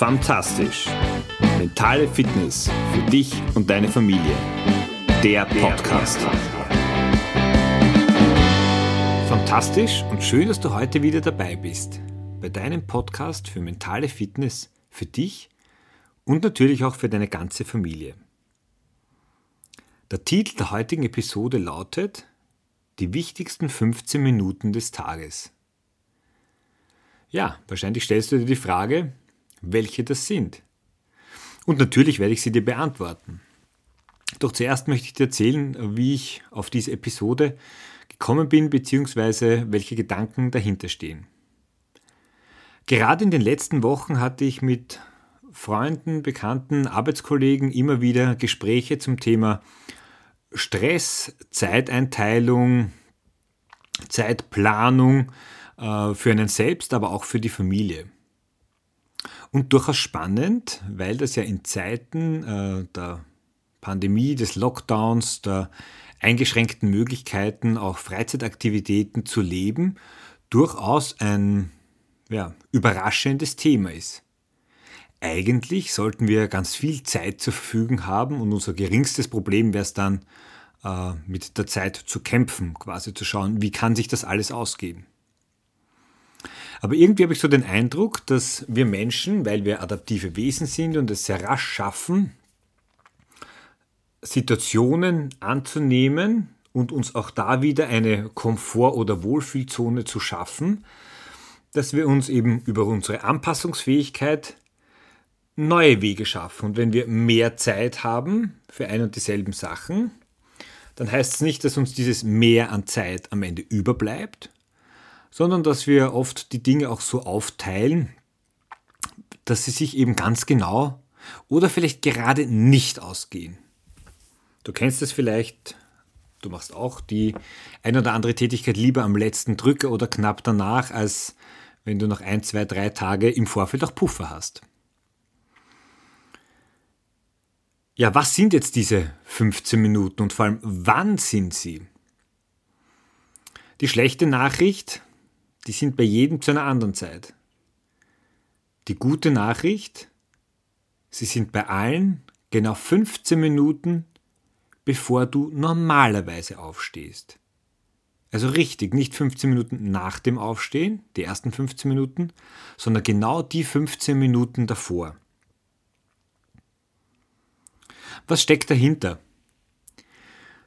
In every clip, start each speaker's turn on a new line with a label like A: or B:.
A: Fantastisch. Mentale Fitness für dich und deine Familie. Der Podcast. Fantastisch und schön, dass du heute wieder dabei bist. Bei deinem Podcast für mentale Fitness für dich und natürlich auch für deine ganze Familie. Der Titel der heutigen Episode lautet Die wichtigsten 15 Minuten des Tages. Ja, wahrscheinlich stellst du dir die Frage, welche das sind. Und natürlich werde ich sie dir beantworten. Doch zuerst möchte ich dir erzählen, wie ich auf diese Episode gekommen bin, beziehungsweise welche Gedanken dahinter stehen. Gerade in den letzten Wochen hatte ich mit Freunden, Bekannten, Arbeitskollegen immer wieder Gespräche zum Thema Stress, Zeiteinteilung, Zeitplanung äh, für einen selbst, aber auch für die Familie. Und durchaus spannend, weil das ja in Zeiten äh, der Pandemie, des Lockdowns, der eingeschränkten Möglichkeiten, auch Freizeitaktivitäten zu leben, durchaus ein ja, überraschendes Thema ist. Eigentlich sollten wir ganz viel Zeit zur Verfügung haben und unser geringstes Problem wäre es dann, äh, mit der Zeit zu kämpfen, quasi zu schauen, wie kann sich das alles ausgehen. Aber irgendwie habe ich so den Eindruck, dass wir Menschen, weil wir adaptive Wesen sind und es sehr rasch schaffen, Situationen anzunehmen und uns auch da wieder eine Komfort- oder Wohlfühlzone zu schaffen, dass wir uns eben über unsere Anpassungsfähigkeit neue Wege schaffen. Und wenn wir mehr Zeit haben für ein und dieselben Sachen, dann heißt es nicht, dass uns dieses Mehr an Zeit am Ende überbleibt, sondern dass wir oft die Dinge auch so aufteilen, dass sie sich eben ganz genau oder vielleicht gerade nicht ausgehen. Du kennst es vielleicht, du machst auch die ein oder andere Tätigkeit lieber am letzten Drücker oder knapp danach, als wenn du noch ein, zwei, drei Tage im Vorfeld auch Puffer hast. Ja, was sind jetzt diese 15 Minuten und vor allem wann sind sie? Die schlechte Nachricht, die sind bei jedem zu einer anderen Zeit. Die gute Nachricht, sie sind bei allen genau 15 Minuten, bevor du normalerweise aufstehst. Also richtig, nicht 15 Minuten nach dem Aufstehen, die ersten 15 Minuten, sondern genau die 15 Minuten davor. Was steckt dahinter?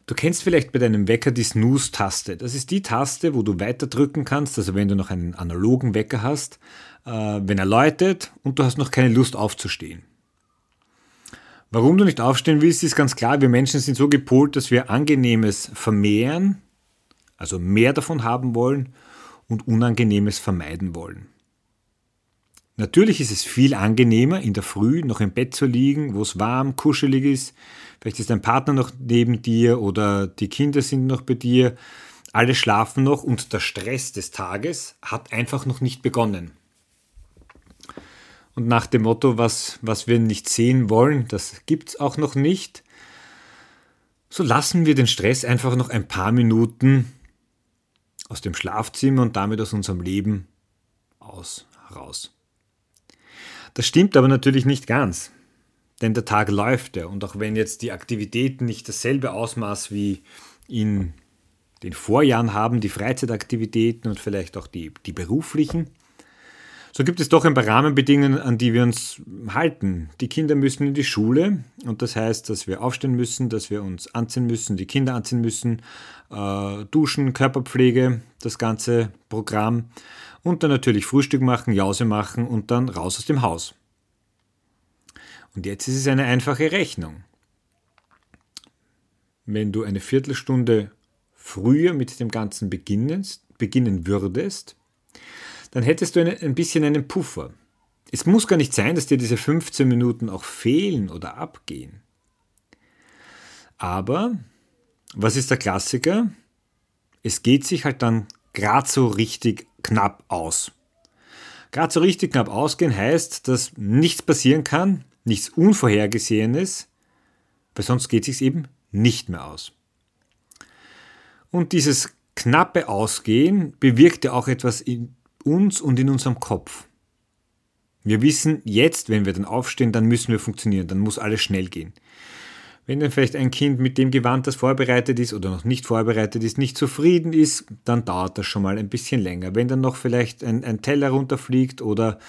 A: Du kennst vielleicht bei deinem Wecker die Snooze-Taste. Das ist die Taste, wo du weiter drücken kannst, also wenn du noch einen analogen Wecker hast, äh, wenn er läutet und du hast noch keine Lust aufzustehen. Warum du nicht aufstehen willst, ist ganz klar. Wir Menschen sind so gepolt, dass wir Angenehmes vermehren, also mehr davon haben wollen und Unangenehmes vermeiden wollen. Natürlich ist es viel angenehmer, in der Früh noch im Bett zu liegen, wo es warm, kuschelig ist. Vielleicht ist dein Partner noch neben dir oder die Kinder sind noch bei dir. Alle schlafen noch und der Stress des Tages hat einfach noch nicht begonnen. Und nach dem Motto, was, was wir nicht sehen wollen, das gibt es auch noch nicht, so lassen wir den Stress einfach noch ein paar Minuten aus dem Schlafzimmer und damit aus unserem Leben aus raus. Das stimmt aber natürlich nicht ganz, denn der Tag läuft ja. Und auch wenn jetzt die Aktivitäten nicht dasselbe Ausmaß wie in den Vorjahren haben, die Freizeitaktivitäten und vielleicht auch die, die beruflichen, so gibt es doch ein paar Rahmenbedingungen, an die wir uns halten. Die Kinder müssen in die Schule. Und das heißt, dass wir aufstehen müssen, dass wir uns anziehen müssen, die Kinder anziehen müssen, äh, duschen, Körperpflege, das ganze Programm und dann natürlich Frühstück machen, Jause machen und dann raus aus dem Haus. Und jetzt ist es eine einfache Rechnung. Wenn du eine Viertelstunde früher mit dem Ganzen beginnest, beginnen würdest, dann hättest du eine, ein bisschen einen Puffer. Es muss gar nicht sein, dass dir diese 15 Minuten auch fehlen oder abgehen. Aber, was ist der Klassiker? Es geht sich halt dann gerade so richtig knapp aus. Gerade so richtig knapp ausgehen heißt, dass nichts passieren kann, nichts Unvorhergesehenes, weil sonst geht es sich eben nicht mehr aus. Und dieses knappe Ausgehen bewirkt ja auch etwas in uns und in unserem Kopf. Wir wissen jetzt, wenn wir dann aufstehen, dann müssen wir funktionieren, dann muss alles schnell gehen. Wenn dann vielleicht ein Kind mit dem Gewand, das vorbereitet ist oder noch nicht vorbereitet ist, nicht zufrieden ist, dann dauert das schon mal ein bisschen länger. Wenn dann noch vielleicht ein, ein Teller runterfliegt oder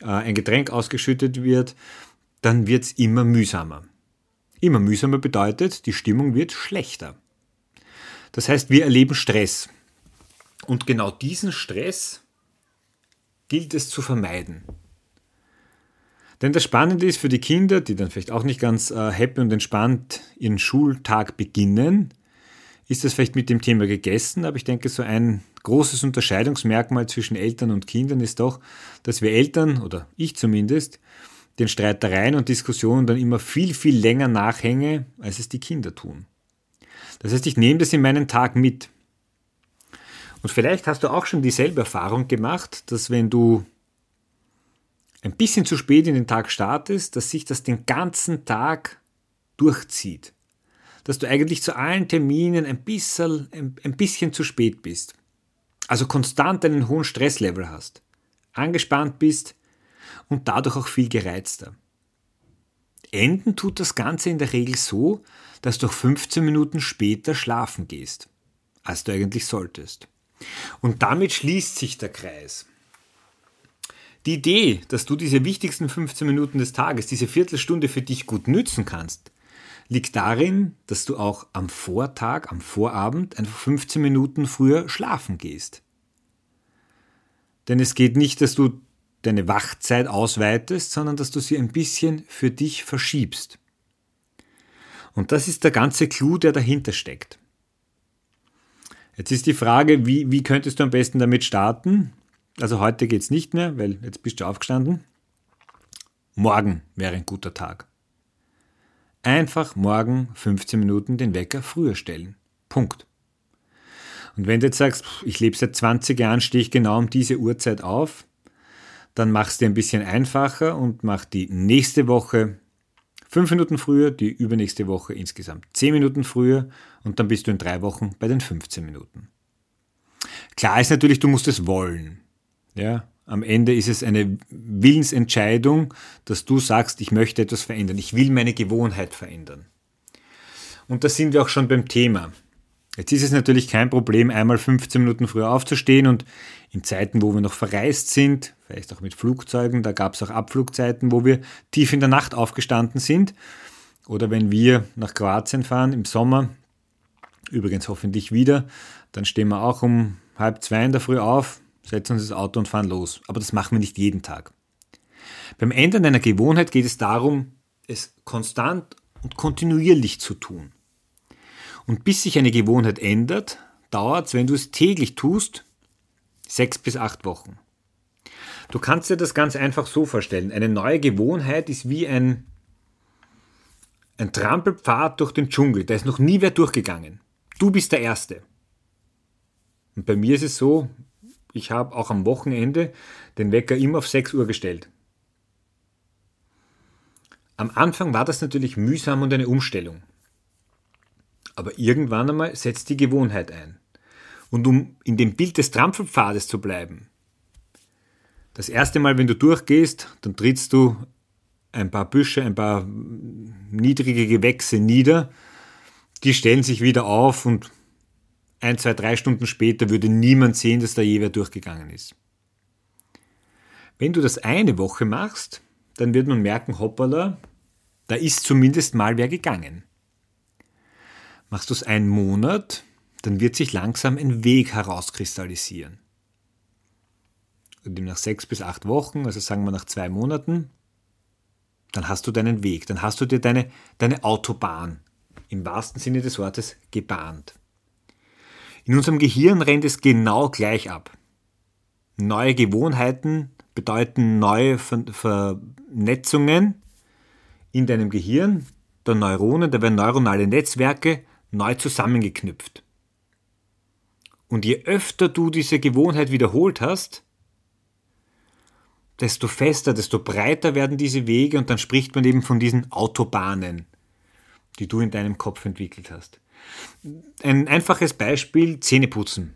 A: äh, ein Getränk ausgeschüttet wird, dann wird es immer mühsamer. Immer mühsamer bedeutet, die Stimmung wird schlechter. Das heißt, wir erleben Stress. Und genau diesen Stress gilt es zu vermeiden. Denn das Spannende ist für die Kinder, die dann vielleicht auch nicht ganz äh, happy und entspannt ihren Schultag beginnen, ist das vielleicht mit dem Thema gegessen, aber ich denke, so ein großes Unterscheidungsmerkmal zwischen Eltern und Kindern ist doch, dass wir Eltern, oder ich zumindest, den Streitereien und Diskussionen dann immer viel, viel länger nachhänge, als es die Kinder tun. Das heißt, ich nehme das in meinen Tag mit. Und vielleicht hast du auch schon dieselbe Erfahrung gemacht, dass wenn du ein bisschen zu spät in den Tag startest, dass sich das den ganzen Tag durchzieht. Dass du eigentlich zu allen Terminen ein bisschen, ein, ein bisschen zu spät bist. Also konstant einen hohen Stresslevel hast. Angespannt bist und dadurch auch viel gereizter. Enden tut das Ganze in der Regel so, dass du auch 15 Minuten später schlafen gehst, als du eigentlich solltest. Und damit schließt sich der Kreis. Die Idee, dass du diese wichtigsten 15 Minuten des Tages, diese Viertelstunde für dich gut nützen kannst, liegt darin, dass du auch am Vortag, am Vorabend einfach 15 Minuten früher schlafen gehst. Denn es geht nicht, dass du deine Wachzeit ausweitest, sondern dass du sie ein bisschen für dich verschiebst. Und das ist der ganze Clou, der dahinter steckt. Jetzt ist die Frage, wie, wie könntest du am besten damit starten? Also heute geht es nicht mehr, weil jetzt bist du aufgestanden. Morgen wäre ein guter Tag. Einfach morgen 15 Minuten den Wecker früher stellen. Punkt. Und wenn du jetzt sagst, ich lebe seit 20 Jahren, stehe ich genau um diese Uhrzeit auf, dann mach es dir ein bisschen einfacher und mach die nächste Woche 5 Minuten früher, die übernächste Woche insgesamt 10 Minuten früher und dann bist du in drei Wochen bei den 15 Minuten. Klar ist natürlich, du musst es wollen. Ja, am Ende ist es eine Willensentscheidung, dass du sagst, ich möchte etwas verändern, ich will meine Gewohnheit verändern. Und da sind wir auch schon beim Thema. Jetzt ist es natürlich kein Problem, einmal 15 Minuten früher aufzustehen und in Zeiten, wo wir noch verreist sind, vielleicht auch mit Flugzeugen, da gab es auch Abflugzeiten, wo wir tief in der Nacht aufgestanden sind. Oder wenn wir nach Kroatien fahren im Sommer, übrigens hoffentlich wieder, dann stehen wir auch um halb zwei in der Früh auf, setzen uns ins Auto und fahren los. Aber das machen wir nicht jeden Tag. Beim Ändern einer Gewohnheit geht es darum, es konstant und kontinuierlich zu tun. Und bis sich eine Gewohnheit ändert, dauert es, wenn du es täglich tust, sechs bis acht Wochen. Du kannst dir das ganz einfach so vorstellen. Eine neue Gewohnheit ist wie ein, ein Trampelpfad durch den Dschungel. Da ist noch nie wer durchgegangen. Du bist der Erste. Und bei mir ist es so, ich habe auch am Wochenende den Wecker immer auf 6 Uhr gestellt. Am Anfang war das natürlich mühsam und eine Umstellung. Aber irgendwann einmal setzt die Gewohnheit ein. Und um in dem Bild des Trampelpfades zu bleiben, das erste Mal, wenn du durchgehst, dann trittst du ein paar Büsche, ein paar niedrige Gewächse nieder, die stellen sich wieder auf und ein, zwei, drei Stunden später würde niemand sehen, dass da je wer durchgegangen ist. Wenn du das eine Woche machst, dann wird man merken, hoppala, da ist zumindest mal wer gegangen. Machst du es einen Monat, dann wird sich langsam ein Weg herauskristallisieren. Und nach sechs bis acht Wochen, also sagen wir nach zwei Monaten, dann hast du deinen Weg, dann hast du dir deine, deine Autobahn im wahrsten Sinne des Wortes gebahnt. In unserem Gehirn rennt es genau gleich ab. Neue Gewohnheiten bedeuten neue Vernetzungen in deinem Gehirn, der Neuronen, da werden neuronale Netzwerke neu zusammengeknüpft. Und je öfter du diese Gewohnheit wiederholt hast, desto fester, desto breiter werden diese Wege und dann spricht man eben von diesen Autobahnen, die du in deinem Kopf entwickelt hast. Ein einfaches Beispiel, Zähneputzen.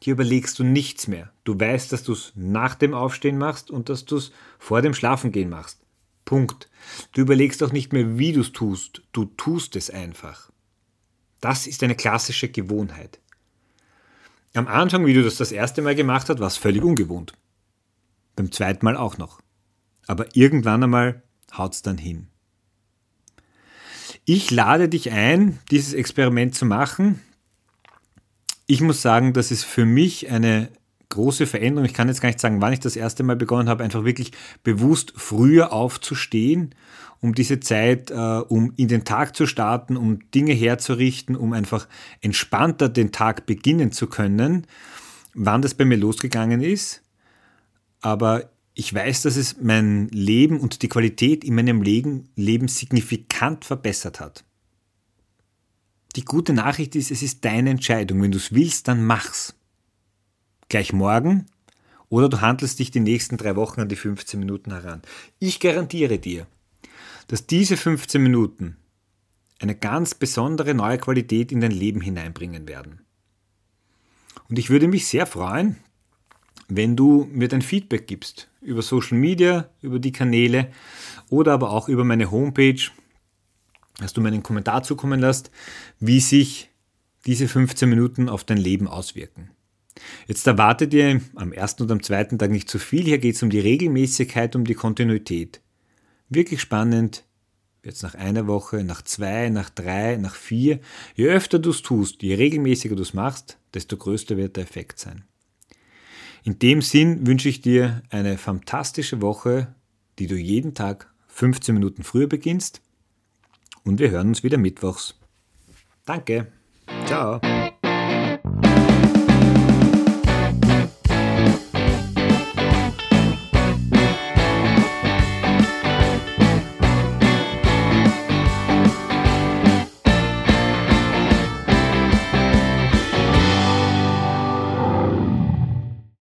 A: Hier überlegst du nichts mehr. Du weißt, dass du es nach dem Aufstehen machst und dass du es vor dem Schlafengehen machst. Punkt. Du überlegst auch nicht mehr, wie du es tust. Du tust es einfach. Das ist eine klassische Gewohnheit. Am Anfang, wie du das das erste Mal gemacht hast, war es völlig ungewohnt. Beim zweiten Mal auch noch. Aber irgendwann einmal haut es dann hin. Ich lade dich ein, dieses Experiment zu machen. Ich muss sagen, das ist für mich eine große Veränderung. Ich kann jetzt gar nicht sagen, wann ich das erste Mal begonnen habe, einfach wirklich bewusst früher aufzustehen, um diese Zeit, äh, um in den Tag zu starten, um Dinge herzurichten, um einfach entspannter den Tag beginnen zu können. Wann das bei mir losgegangen ist, aber ich weiß, dass es mein Leben und die Qualität in meinem Leben, Leben signifikant verbessert hat. Die gute Nachricht ist, es ist deine Entscheidung. Wenn du es willst, dann mach's. Gleich morgen oder du handelst dich die nächsten drei Wochen an die 15 Minuten heran. Ich garantiere dir, dass diese 15 Minuten eine ganz besondere neue Qualität in dein Leben hineinbringen werden. Und ich würde mich sehr freuen, wenn du mir dein Feedback gibst über Social Media, über die Kanäle oder aber auch über meine Homepage, dass du mir einen Kommentar zukommen lässt, wie sich diese 15 Minuten auf dein Leben auswirken. Jetzt erwartet ihr am ersten und am zweiten Tag nicht zu viel. Hier geht es um die Regelmäßigkeit, um die Kontinuität. Wirklich spannend. Jetzt nach einer Woche, nach zwei, nach drei, nach vier. Je öfter du es tust, je regelmäßiger du es machst, desto größer wird der Effekt sein. In dem Sinn wünsche ich dir eine fantastische Woche, die du jeden Tag 15 Minuten früher beginnst. Und wir hören uns wieder mittwochs. Danke. Ciao.